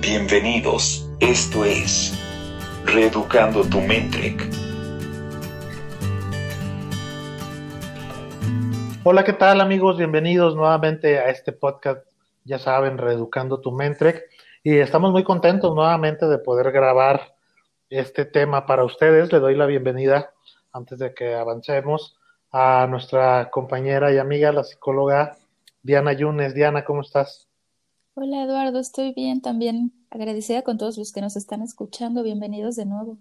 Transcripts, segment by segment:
Bienvenidos, esto es Reeducando tu Mentrek. Hola, ¿qué tal amigos? Bienvenidos nuevamente a este podcast, ya saben, Reeducando tu Mentrek. Y estamos muy contentos nuevamente de poder grabar este tema para ustedes. Le doy la bienvenida, antes de que avancemos, a nuestra compañera y amiga, la psicóloga Diana Yunes. Diana, ¿cómo estás? Hola Eduardo, estoy bien también. Agradecida con todos los que nos están escuchando. Bienvenidos de nuevo.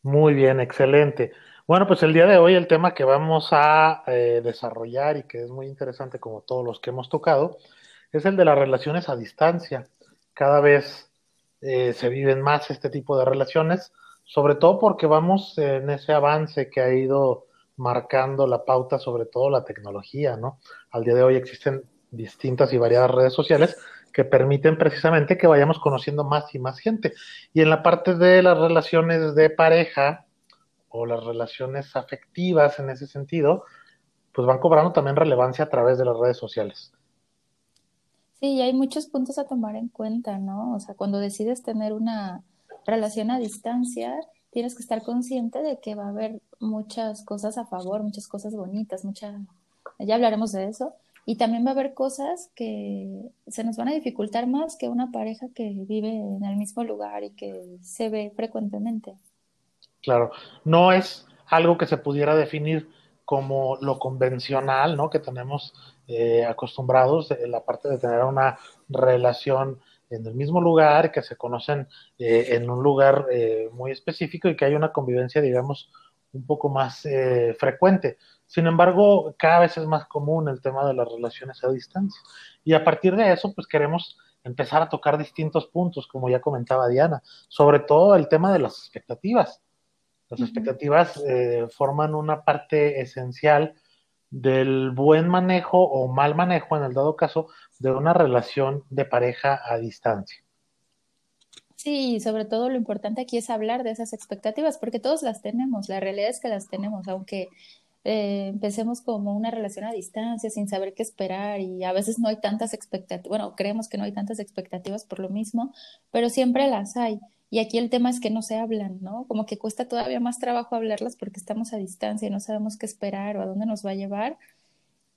Muy bien, excelente. Bueno, pues el día de hoy el tema que vamos a eh, desarrollar y que es muy interesante como todos los que hemos tocado es el de las relaciones a distancia. Cada vez eh, se viven más este tipo de relaciones, sobre todo porque vamos en ese avance que ha ido marcando la pauta, sobre todo la tecnología, ¿no? Al día de hoy existen distintas y variadas redes sociales que permiten precisamente que vayamos conociendo más y más gente. Y en la parte de las relaciones de pareja o las relaciones afectivas en ese sentido, pues van cobrando también relevancia a través de las redes sociales. Sí, y hay muchos puntos a tomar en cuenta, ¿no? O sea, cuando decides tener una relación a distancia, tienes que estar consciente de que va a haber muchas cosas a favor, muchas cosas bonitas, muchas, ya hablaremos de eso, y también va a haber cosas que se nos van a dificultar más que una pareja que vive en el mismo lugar y que se ve frecuentemente. Claro, no es algo que se pudiera definir como lo convencional, ¿no? Que tenemos eh, acostumbrados, en la parte de tener una relación en el mismo lugar, que se conocen eh, en un lugar eh, muy específico y que hay una convivencia, digamos, un poco más frecuente. Sin embargo, cada vez es más común el tema de las relaciones a distancia. Y a partir de eso, pues queremos empezar a tocar distintos puntos, como ya comentaba Diana, sobre todo el tema de las expectativas. Las expectativas eh, forman una parte esencial del buen manejo o mal manejo, en el dado caso, de una relación de pareja a distancia. Sí, sobre todo lo importante aquí es hablar de esas expectativas, porque todos las tenemos, la realidad es que las tenemos, aunque eh, empecemos como una relación a distancia sin saber qué esperar y a veces no hay tantas expectativas, bueno, creemos que no hay tantas expectativas por lo mismo, pero siempre las hay. Y aquí el tema es que no se hablan, ¿no? Como que cuesta todavía más trabajo hablarlas porque estamos a distancia y no sabemos qué esperar o a dónde nos va a llevar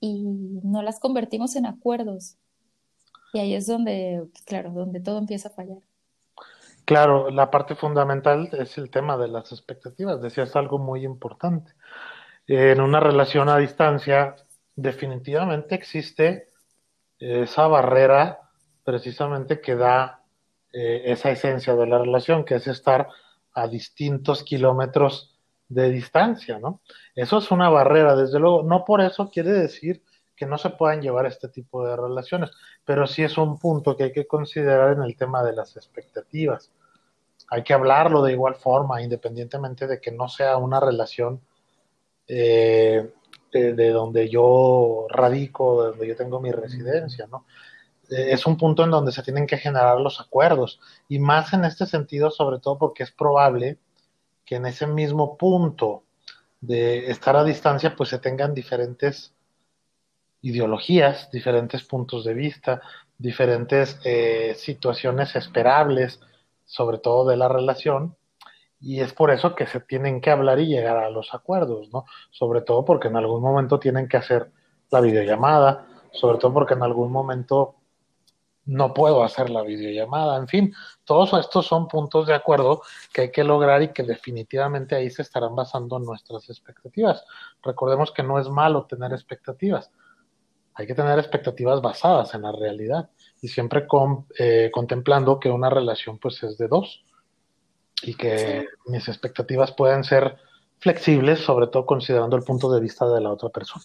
y no las convertimos en acuerdos. Y ahí es donde, claro, donde todo empieza a fallar. Claro, la parte fundamental es el tema de las expectativas. Decías algo muy importante en una relación a distancia, definitivamente existe esa barrera precisamente que da eh, esa esencia de la relación, que es estar a distintos kilómetros de distancia, ¿no? Eso es una barrera, desde luego. No por eso quiere decir que no se puedan llevar este tipo de relaciones, pero sí es un punto que hay que considerar en el tema de las expectativas. Hay que hablarlo de igual forma, independientemente de que no sea una relación eh, de, donde yo radico, de donde yo tengo mi residencia, ¿no? Eh, es un punto en donde se tienen que generar los acuerdos y más en este sentido, sobre todo porque es probable que en ese mismo punto de estar a distancia, pues se tengan diferentes ideologías, diferentes puntos de vista, diferentes eh, situaciones esperables, sobre todo de la relación, y es por eso que se tienen que hablar y llegar a los acuerdos, ¿no? Sobre todo porque en algún momento tienen que hacer la videollamada, sobre todo porque en algún momento no puedo hacer la videollamada, en fin, todos estos son puntos de acuerdo que hay que lograr y que definitivamente ahí se estarán basando nuestras expectativas. Recordemos que no es malo tener expectativas, hay que tener expectativas basadas en la realidad y siempre con, eh, contemplando que una relación pues es de dos y que mis expectativas pueden ser flexibles, sobre todo considerando el punto de vista de la otra persona.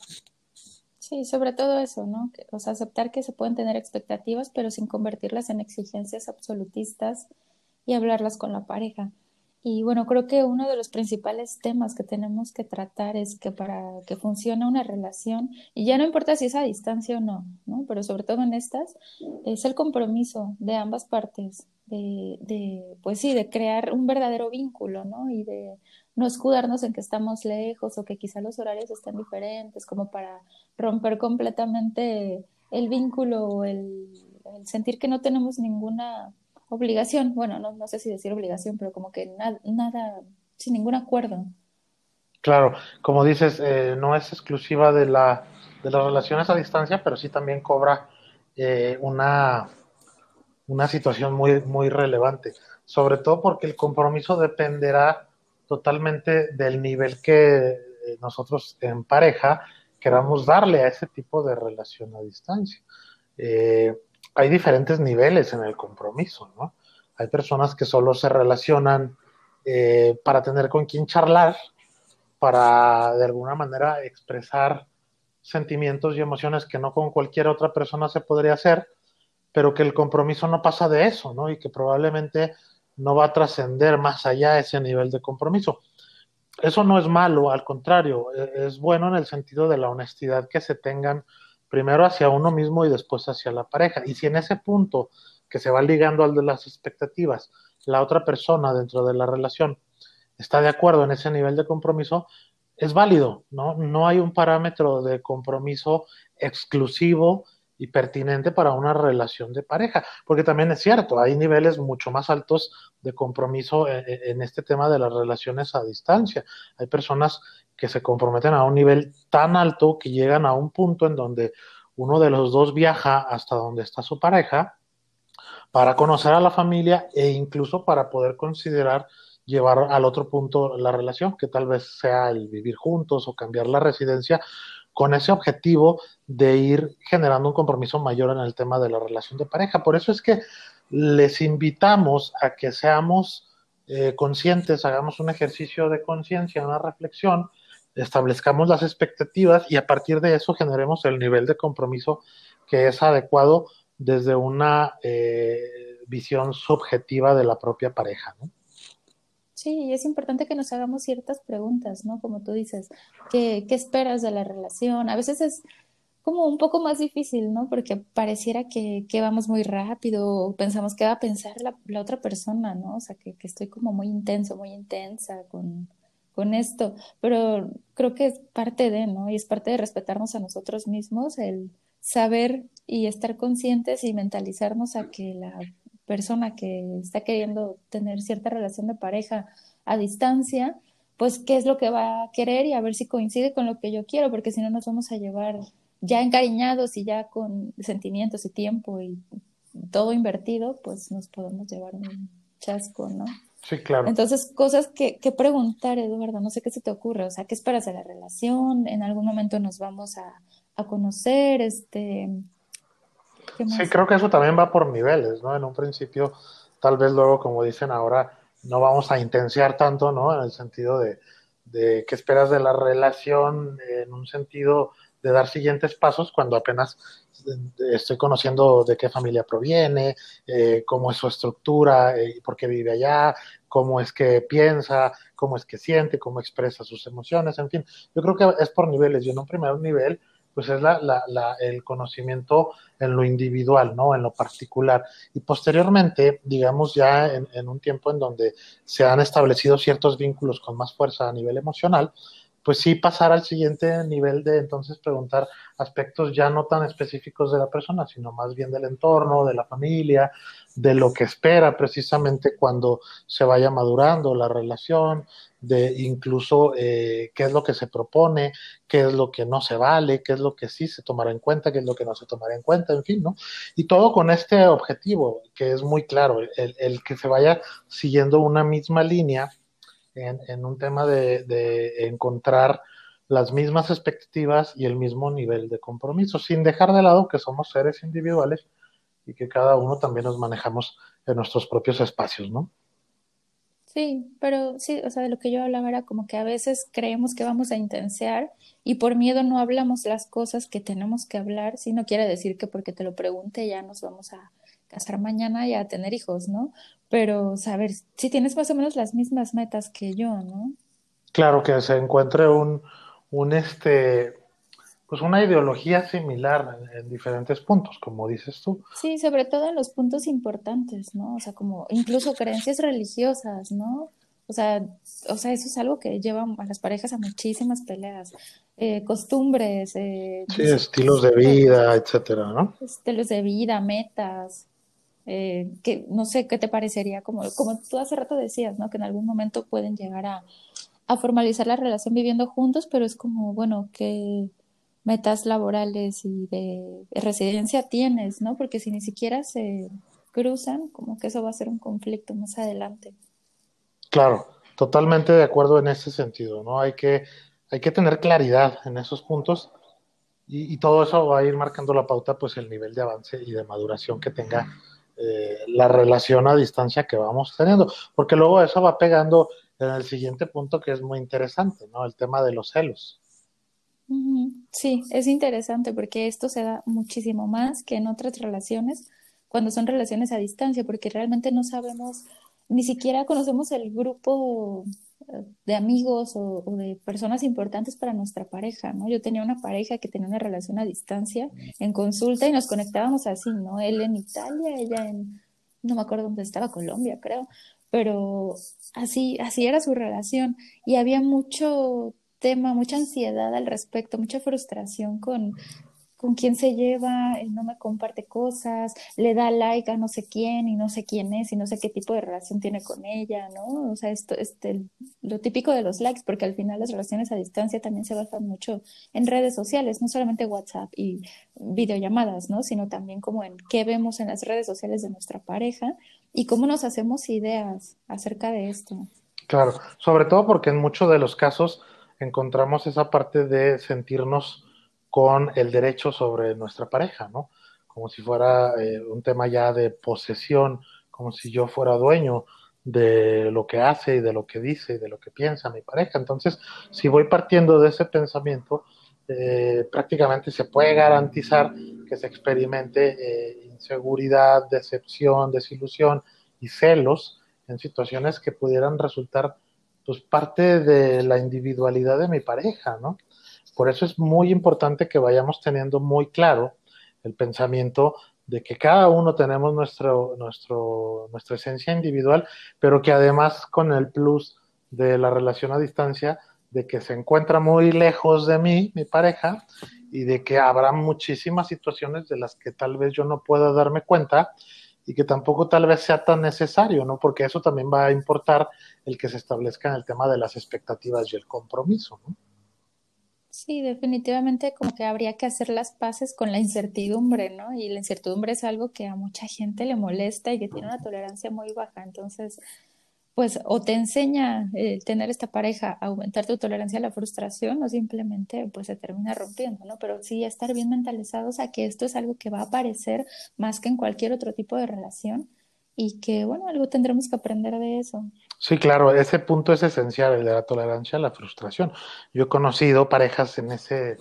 Sí, sobre todo eso, ¿no? O sea, aceptar que se pueden tener expectativas, pero sin convertirlas en exigencias absolutistas y hablarlas con la pareja. Y bueno, creo que uno de los principales temas que tenemos que tratar es que para que funcione una relación, y ya no importa si es a distancia o no, ¿no? Pero sobre todo en estas, es el compromiso de ambas partes, de, de, pues sí, de crear un verdadero vínculo, ¿no? Y de no escudarnos en que estamos lejos o que quizá los horarios estén diferentes, como para romper completamente el vínculo, el, el sentir que no tenemos ninguna obligación, bueno, no, no sé si decir obligación, pero como que nada, nada, sin ningún acuerdo. Claro, como dices, eh, no es exclusiva de la de las relaciones a distancia, pero sí también cobra eh, una, una situación muy, muy relevante, sobre todo porque el compromiso dependerá totalmente del nivel que eh, nosotros en pareja queramos darle a ese tipo de relación a distancia. Eh, hay diferentes niveles en el compromiso, ¿no? Hay personas que solo se relacionan para tener con quién charlar, para de alguna manera expresar sentimientos y emociones que no con cualquier otra persona se podría hacer, pero que el compromiso no pasa de eso, ¿no? Y que probablemente no va a trascender más allá ese nivel de compromiso. Eso no es malo, al contrario, e, es bueno en el sentido de la honestidad que se tengan primero hacia uno mismo y después hacia la pareja. Y si en ese punto que se va ligando al de las expectativas, la otra persona dentro de la relación está de acuerdo en ese nivel de compromiso, es válido, ¿no? No hay un parámetro de compromiso exclusivo y pertinente para una relación de pareja, porque también es cierto, hay niveles mucho más altos de compromiso en, en, este tema de las relaciones a distancia. Hay personas que se comprometen a un nivel tan alto que llegan a un punto en donde uno de los dos viaja hasta donde está su pareja para conocer a la familia e incluso para poder considerar llevar al otro punto la relación, que tal vez sea el vivir juntos o cambiar la residencia, con ese objetivo de ir generando un compromiso mayor en el tema de la relación de pareja. Por eso es que les invitamos a que seamos eh, conscientes, hagamos un ejercicio de conciencia, una reflexión, establezcamos las expectativas y a partir de eso generemos el nivel de compromiso que es adecuado desde una eh, visión subjetiva de la propia pareja. ¿no? Sí, es importante que nos hagamos ciertas preguntas, ¿no? Como tú dices, ¿qué, qué esperas de la relación? A veces es como un poco más difícil, ¿no? Porque pareciera que, vamos muy rápido pensamos que va a pensar la, la otra persona, ¿no? O sea, que, que, estoy como muy intenso, muy intensa con, con esto, pero creo que es parte de, ¿no? Y es parte de respetarnos a nosotros mismos, el saber y estar conscientes y mentalizarnos a que la persona que está queriendo tener cierta relación de pareja a distancia, pues qué es lo que va a querer y a ver si coincide con lo que yo quiero, porque si no nos vamos a llevar ya encariñados y ya con sentimientos y tiempo y todo invertido, pues nos podemos llevar un chasco, ¿no? Sí, claro. Entonces, cosas que, que preguntar, Eduardo, no sé qué se te ocurre, o sea, ¿qué esperas de la relación? ¿En algún momento nos vamos a, a conocer? Este, Sí, creo que eso también va por niveles, ¿no? En un principio, tal vez luego, como dicen ahora, no vamos a intensiar tanto, ¿no? En el sentido de, de qué esperas de la relación, en un sentido de dar siguientes pasos cuando apenas estoy conociendo de qué familia proviene, eh, cómo es su estructura, eh, por qué vive allá, cómo es que piensa, cómo es que siente, cómo expresa sus emociones, en fin. Yo creo que es por niveles y en un primer nivel pues es la, el conocimiento en lo individual, ¿no? En lo particular. Y posteriormente, digamos ya en, en, un tiempo en donde se han establecido ciertos vínculos con más fuerza a nivel emocional, pues sí pasar al siguiente nivel de entonces preguntar aspectos ya no tan específicos de la persona, sino más bien del entorno, de la familia, de lo que espera precisamente cuando se vaya madurando la relación, de incluso eh, qué es lo que se propone, qué es lo que no se vale, qué es lo que sí se tomará en cuenta, qué es lo que no se tomará en cuenta, en fin, ¿no? Y todo con este objetivo, que es muy claro, el, el que se vaya siguiendo una misma línea en, un tema de, de, encontrar las mismas expectativas y el mismo nivel de compromiso, sin dejar de lado que somos seres individuales y que cada uno también nos manejamos en nuestros propios espacios, ¿no? Sí, pero sí, o sea, de lo que yo hablaba era como que a veces creemos que vamos a intensear y por miedo no hablamos las cosas que tenemos que hablar, si no quiere decir que porque te lo pregunte ya nos vamos a casar mañana y a tener hijos, ¿no? Pero saber si tienes más o menos las mismas metas que yo, ¿no? Claro, que se encuentre un, un este, pues una ideología similar en, en, diferentes puntos, como dices tú. Sí, sobre todo en los puntos importantes, ¿no? O sea, como incluso creencias religiosas, ¿no? O sea, o sea, eso es algo que lleva a las parejas a muchísimas peleas. Eh, costumbres. Eh, sí, estilos de vida, etcétera, ¿no? Estilos de vida, metas. Eh, que no sé qué te parecería, como, como tú hace rato decías, ¿no? Que en algún momento pueden llegar a, formalizar la relación viviendo juntos, pero es como, bueno, qué metas laborales y de residencia tienes, ¿no? Porque si ni siquiera se cruzan, como que eso va a ser un conflicto más adelante. Claro, totalmente de acuerdo en ese sentido, ¿no? Hay que, hay que tener claridad en esos puntos y, todo eso va a ir marcando la pauta, pues el nivel de avance y de maduración que tenga eh, la relación a distancia que vamos teniendo, porque luego eso va pegando en el siguiente punto que es muy interesante, ¿no? El tema de los celos. Sí, es interesante porque esto se da muchísimo más que en otras relaciones cuando son relaciones a distancia, porque realmente no sabemos, ni siquiera conocemos el grupo de amigos o, de personas importantes para nuestra pareja, ¿no? Yo tenía una pareja que tenía una relación a distancia en consulta y nos conectábamos así, ¿no? Él en Italia, ella en, no me acuerdo dónde estaba, Colombia, creo, pero así, así era su relación y había mucho tema, mucha ansiedad al respecto, mucha frustración con, con quién se lleva, no me comparte cosas, le da like a no sé quién y no sé quién es y no sé qué tipo de relación tiene con ella, ¿no? O sea, esto, este, lo típico de los likes, porque al final las relaciones a distancia también se basan mucho en redes sociales, no solamente WhatsApp y videollamadas, ¿no? Sino también como en qué vemos en las redes sociales de nuestra pareja y cómo nos hacemos ideas acerca de esto. Claro, sobre todo porque en muchos de los casos encontramos esa parte de sentirnos con el derecho sobre nuestra pareja, ¿no? Como si fuera eh, un tema ya de posesión, como si yo fuera dueño de lo que hace y de lo que dice y de lo que piensa mi pareja. Entonces, si voy partiendo de ese pensamiento, eh, prácticamente se puede garantizar que se experimente eh, inseguridad, decepción, desilusión y celos en situaciones que pudieran resultar pues parte de la individualidad de mi pareja, ¿no? Por eso es muy importante que vayamos teniendo muy claro el pensamiento de que cada uno tenemos nuestro, nuestro, nuestra esencia individual, pero que además con el plus de la relación a distancia, de que se encuentra muy lejos de mí, mi pareja, y de que habrá muchísimas situaciones de las que tal vez yo no pueda darme cuenta y que tampoco tal vez sea tan necesario, ¿no? Porque eso también va a importar el que se establezca en el tema de las expectativas y el compromiso, ¿no? Sí, definitivamente como que habría que hacer las paces con la incertidumbre, ¿no? Y la incertidumbre es algo que a mucha gente le molesta y que tiene una tolerancia muy baja. Entonces, pues o te enseña eh, tener esta pareja a aumentar tu tolerancia a la frustración o simplemente pues se termina rompiendo, ¿no? Pero sí estar bien mentalizados a que esto es algo que va a aparecer más que en cualquier otro tipo de relación y que, bueno, algo tendremos que aprender de eso. Sí, claro, ese punto es esencial, el de la tolerancia a la frustración. Yo he conocido parejas en ese,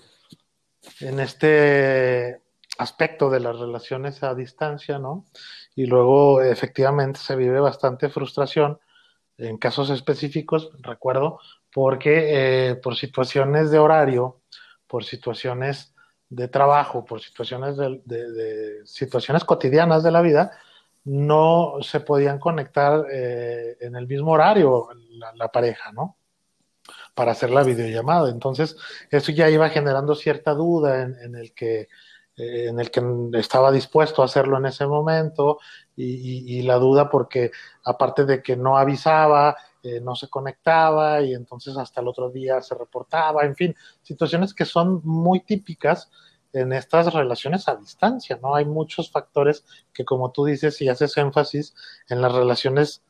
en este aspecto de las relaciones a distancia, ¿no? Y luego efectivamente se vive bastante frustración en casos específicos, recuerdo, porque eh, por situaciones de horario, por situaciones de trabajo, por situaciones de situaciones cotidianas de la vida, no se podían conectar eh, en el mismo horario la, pareja, ¿no? Para hacer la videollamada. Entonces, eso ya iba generando cierta duda en, el que eh, en el que estaba dispuesto a hacerlo en ese momento y, la duda porque aparte de que no avisaba, eh, no se conectaba y entonces hasta el otro día se reportaba, en fin, situaciones que son muy típicas en estas relaciones a distancia, ¿no? Hay muchos factores que, como tú dices y haces énfasis en las relaciones,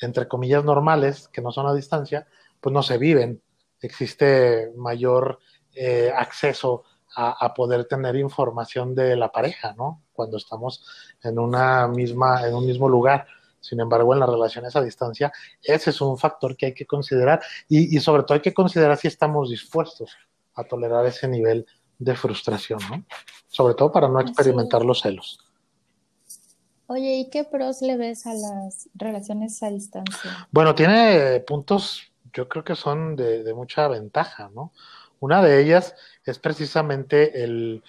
entre comillas, normales, que no son a distancia, pues no se viven. Existe mayor eh, acceso a, poder tener información de la pareja, ¿no? Cuando estamos en una misma, en un mismo lugar. Sin embargo, en las relaciones a distancia, ese es un factor que hay que considerar y, y sobre todo hay que considerar si estamos dispuestos a tolerar ese nivel de frustración, ¿no? Sobre todo para no experimentar los celos. Oye, ¿y qué pros le ves a las relaciones a distancia? Bueno, tiene puntos, yo creo que son de, mucha ventaja, ¿no? Una de ellas es precisamente el,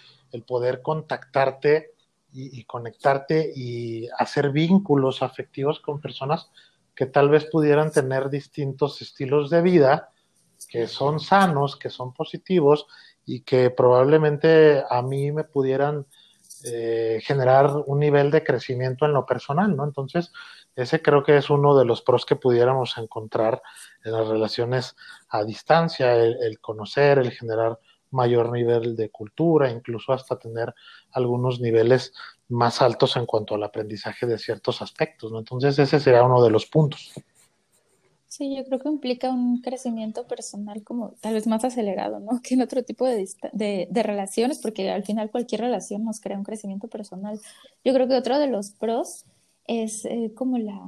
poder contactarte y, y, conectarte y hacer vínculos afectivos con personas que tal vez pudieran tener distintos estilos de vida, que son sanos, que son positivos y que probablemente a mí me pudieran eh, generar un nivel de crecimiento en lo personal, ¿no? Entonces, ese creo que es uno de los pros que pudiéramos encontrar en las relaciones a distancia, el, conocer, el generar mayor nivel de cultura, incluso hasta tener algunos niveles más altos en cuanto al aprendizaje de ciertos aspectos, ¿no? Entonces, ese sería uno de los puntos. Sí, yo creo que implica un crecimiento personal como tal vez más acelerado, ¿no? Que en otro tipo de, de, de, relaciones, porque al final cualquier relación nos crea un crecimiento personal. Yo creo que otro de los pros es eh, como la,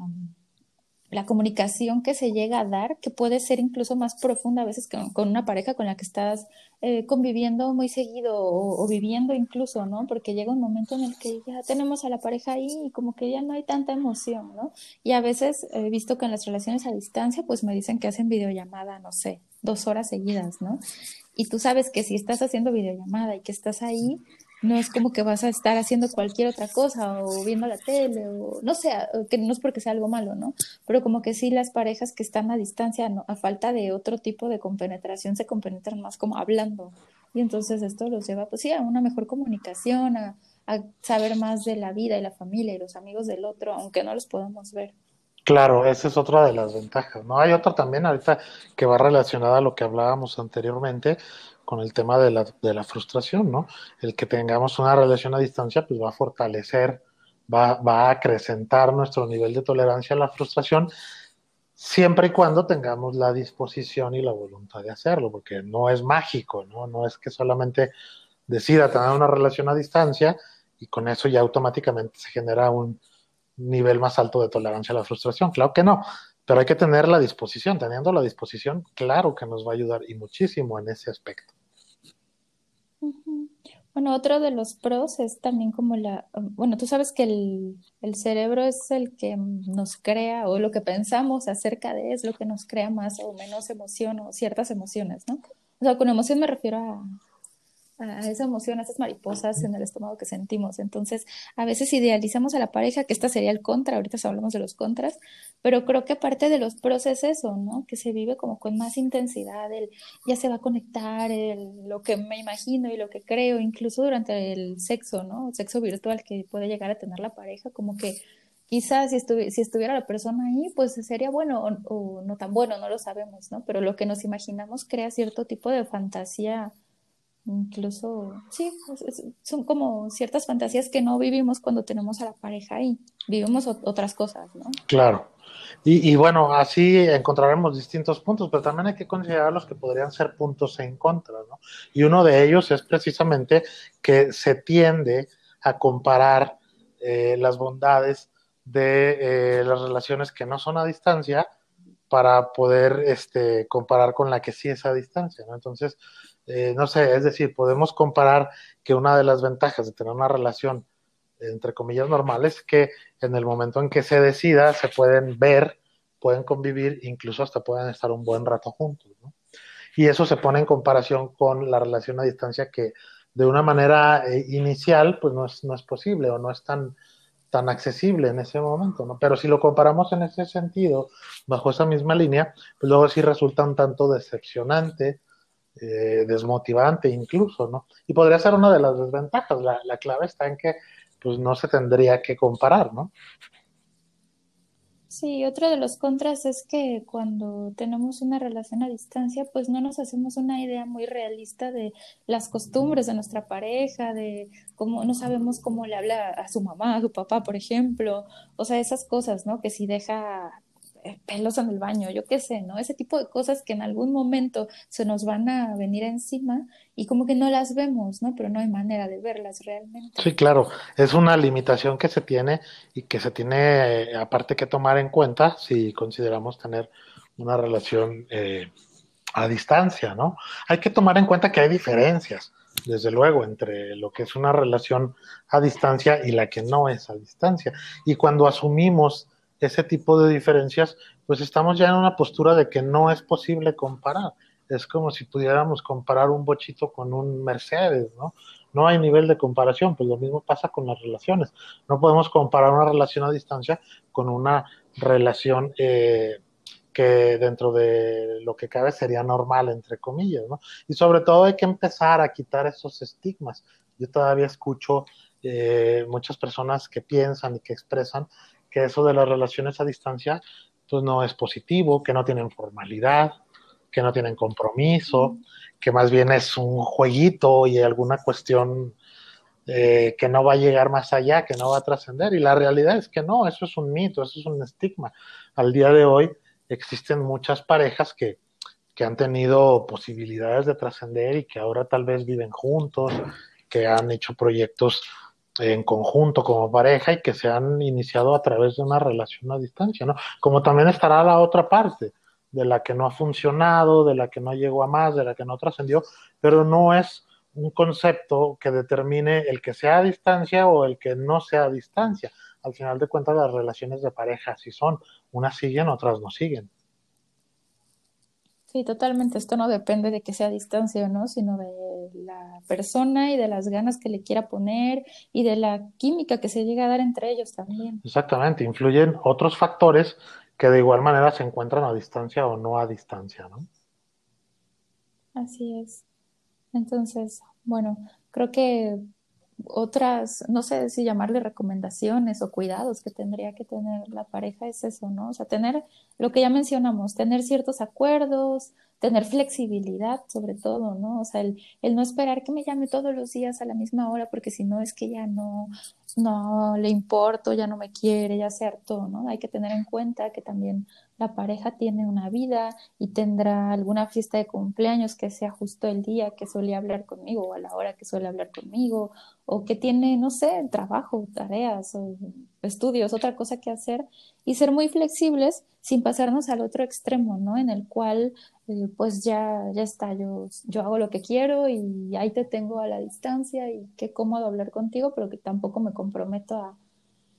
la comunicación que se llega a dar, que puede ser incluso más profunda a veces con, con una pareja con la que estás eh, conviviendo muy seguido o, viviendo incluso, ¿no? Porque llega un momento en el que ya tenemos a la pareja ahí y como que ya no hay tanta emoción, ¿no? Y a veces he visto que en las relaciones a distancia, pues me dicen que hacen videollamada, no sé, dos horas seguidas, ¿no? Y tú sabes que si estás haciendo videollamada y que estás ahí, no es como que vas a estar haciendo cualquier otra cosa o viendo la tele o no sé, que no es porque sea algo malo, ¿no? Pero como que sí las parejas que están a distancia, a falta de otro tipo de compenetración, se compenetran más como hablando. Y entonces esto los lleva, pues sí, a una mejor comunicación, a, a saber más de la vida y la familia y los amigos del otro, aunque no los podamos ver. Claro, esa es otra de las ventajas, ¿no? Hay otra también ahorita que va relacionada a lo que hablábamos anteriormente, con el tema de la, de la frustración, ¿no? El que tengamos una relación a distancia, pues va a fortalecer, va, va a acrecentar nuestro nivel de tolerancia a la frustración, siempre y cuando tengamos la disposición y la voluntad de hacerlo, porque no es mágico, ¿no? No es que solamente decida tener una relación a distancia y con eso ya automáticamente se genera un nivel más alto de tolerancia a la frustración. Claro que no, pero hay que tener la disposición. Teniendo la disposición, claro que nos va a ayudar y muchísimo en ese aspecto. Bueno, otro de los pros es también como la, bueno, tú sabes que el, el, cerebro es el que nos crea o lo que pensamos acerca de es lo que nos crea más o menos emoción o ciertas emociones, ¿no? O sea, con emoción me refiero a, a esa emoción, a esas mariposas en el estómago que sentimos. Entonces, a veces idealizamos a la pareja, que esta sería el contra, ahorita hablamos de los contras, pero creo que parte de los pros es eso, ¿no? Que se vive como con más intensidad, el, ya se va a conectar el, lo que me imagino y lo que creo, incluso durante el sexo, ¿no? Sexo virtual que puede llegar a tener la pareja, como que quizás si, si estuviera la persona ahí, pues sería bueno o, o no tan bueno, no lo sabemos, ¿no? Pero lo que nos imaginamos crea cierto tipo de fantasía Incluso, sí, son como ciertas fantasías que no vivimos cuando tenemos a la pareja y vivimos otras cosas, ¿no? Claro. Y, y, bueno, así encontraremos distintos puntos, pero también hay que considerar los que podrían ser puntos en contra, ¿no? Y uno de ellos es precisamente que se tiende a comparar eh, las bondades de eh, las relaciones que no son a distancia para poder este, comparar con la que sí es a distancia, ¿no? Entonces, eh, no sé, es decir, podemos comparar que una de las ventajas de tener una relación, entre comillas, normal es que en el momento en que se decida, se pueden ver, pueden convivir, incluso hasta pueden estar un buen rato juntos, ¿no? Y eso se pone en comparación con la relación a distancia que de una manera eh, inicial, pues no es, no es posible o no es tan, tan accesible en ese momento, ¿no? Pero si lo comparamos en ese sentido, bajo esa misma línea, pues luego sí resulta un tanto decepcionante, eh, desmotivante incluso, ¿no? Y podría ser una de las desventajas. La, la, clave está en que pues no se tendría que comparar, ¿no? Sí, otro de los contras es que cuando tenemos una relación a distancia, pues no nos hacemos una idea muy realista de las costumbres de nuestra pareja, de cómo no sabemos cómo le habla a su mamá, a su papá, por ejemplo, o sea, esas cosas, ¿no? Que si deja pelos en el baño, yo qué sé, ¿no? Ese tipo de cosas que en algún momento se nos van a venir encima y como que no las vemos, ¿no? Pero no hay manera de verlas realmente. Sí, claro, es una limitación que se tiene y que se tiene aparte que tomar en cuenta si consideramos tener una relación eh, a distancia, ¿no? Hay que tomar en cuenta que hay diferencias, desde luego, entre lo que es una relación a distancia y la que no es a distancia. Y cuando asumimos ese tipo de diferencias, pues estamos ya en una postura de que no es posible comparar. Es como si pudiéramos comparar un bochito con un Mercedes, ¿no? No hay nivel de comparación, pues lo mismo pasa con las relaciones. No podemos comparar una relación a distancia con una relación eh, que dentro de lo que cabe sería normal, entre comillas, ¿no? Y sobre todo hay que empezar a quitar esos estigmas. Yo todavía escucho eh, muchas personas que piensan y que expresan que eso de las relaciones a distancia pues no es positivo, que no tienen formalidad, que no tienen compromiso, que más bien es un jueguito y alguna cuestión eh, que no va a llegar más allá, que no va a trascender. Y la realidad es que no, eso es un mito, eso es un estigma. Al día de hoy existen muchas parejas que, que han tenido posibilidades de trascender y que ahora tal vez viven juntos, que han hecho proyectos en conjunto como pareja y que se han iniciado a través de una relación a distancia, ¿no? Como también estará la otra parte, de la que no ha funcionado, de la que no llegó a más, de la que no trascendió, pero no es un concepto que determine el que sea a distancia o el que no sea a distancia. Al final de cuentas, las relaciones de pareja así son. Unas siguen, otras no siguen. Sí, totalmente. Esto no depende de que sea a distancia o no, sino de la persona y de las ganas que le quiera poner y de la química que se llega a dar entre ellos también. Exactamente. Influyen otros factores que de igual manera se encuentran a distancia o no a distancia, ¿no? Así es. Entonces, bueno, creo que otras, no sé si llamarle recomendaciones o cuidados que tendría que tener la pareja es eso, ¿no? O sea, tener lo que ya mencionamos, tener ciertos acuerdos, tener flexibilidad sobre todo, ¿no? O sea, el, el no esperar que me llame todos los días a la misma hora porque si no es que ya no, no le importo, ya no me quiere, ya se hartó, ¿no? Hay que tener en cuenta que también la pareja tiene una vida y tendrá alguna fiesta de cumpleaños que sea justo el día que suele hablar conmigo o a la hora que suele hablar conmigo o que tiene, no sé, trabajo, tareas o estudios, otra cosa que hacer y ser muy flexibles sin pasarnos al otro extremo, ¿no? En el cual, eh, pues ya, ya está, yo, yo hago lo que quiero y ahí te tengo a la distancia y qué cómodo hablar contigo, pero que tampoco me comprometo a,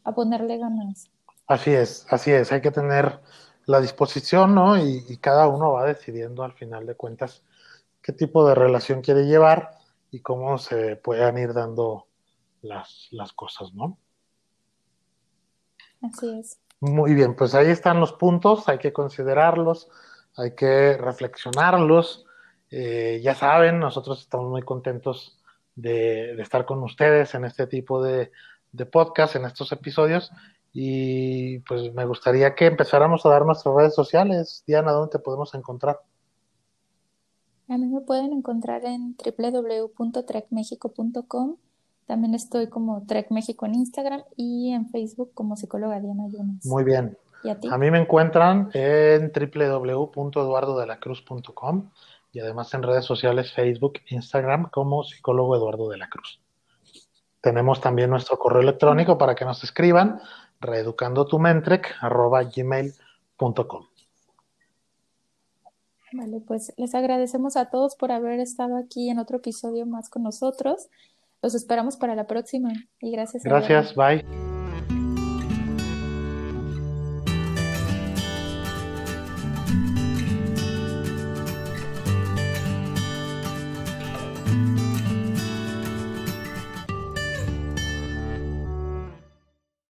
a ponerle ganas. Así es, así es, hay que tener la disposición, ¿no? Y, cada uno va decidiendo al final de cuentas qué tipo de relación quiere llevar y cómo se puedan ir dando las, las cosas, ¿no? Así es. Muy bien, pues ahí están los puntos, hay que considerarlos, hay que reflexionarlos. Eh, ya saben, nosotros estamos muy contentos de, de, estar con ustedes en este tipo de, de podcast, en estos episodios. Y pues me gustaría que empezáramos a dar nuestras redes sociales. Diana, ¿dónde te podemos encontrar? A mí me pueden encontrar en www.trecmexico.com también estoy como Trek México en Instagram y en Facebook como psicóloga Diana Yunes. Muy bien. ¿Y a ti? A mí me encuentran en www.eduardodelacruz.com y además en redes sociales Facebook, Instagram como psicólogo Eduardo de la Cruz. Tenemos también nuestro correo electrónico para que nos escriban reeducandotumentrec.gmail.com Vale, pues les agradecemos a todos por haber estado aquí en otro episodio más con nosotros. Los esperamos para la próxima y gracias. Gracias, bye.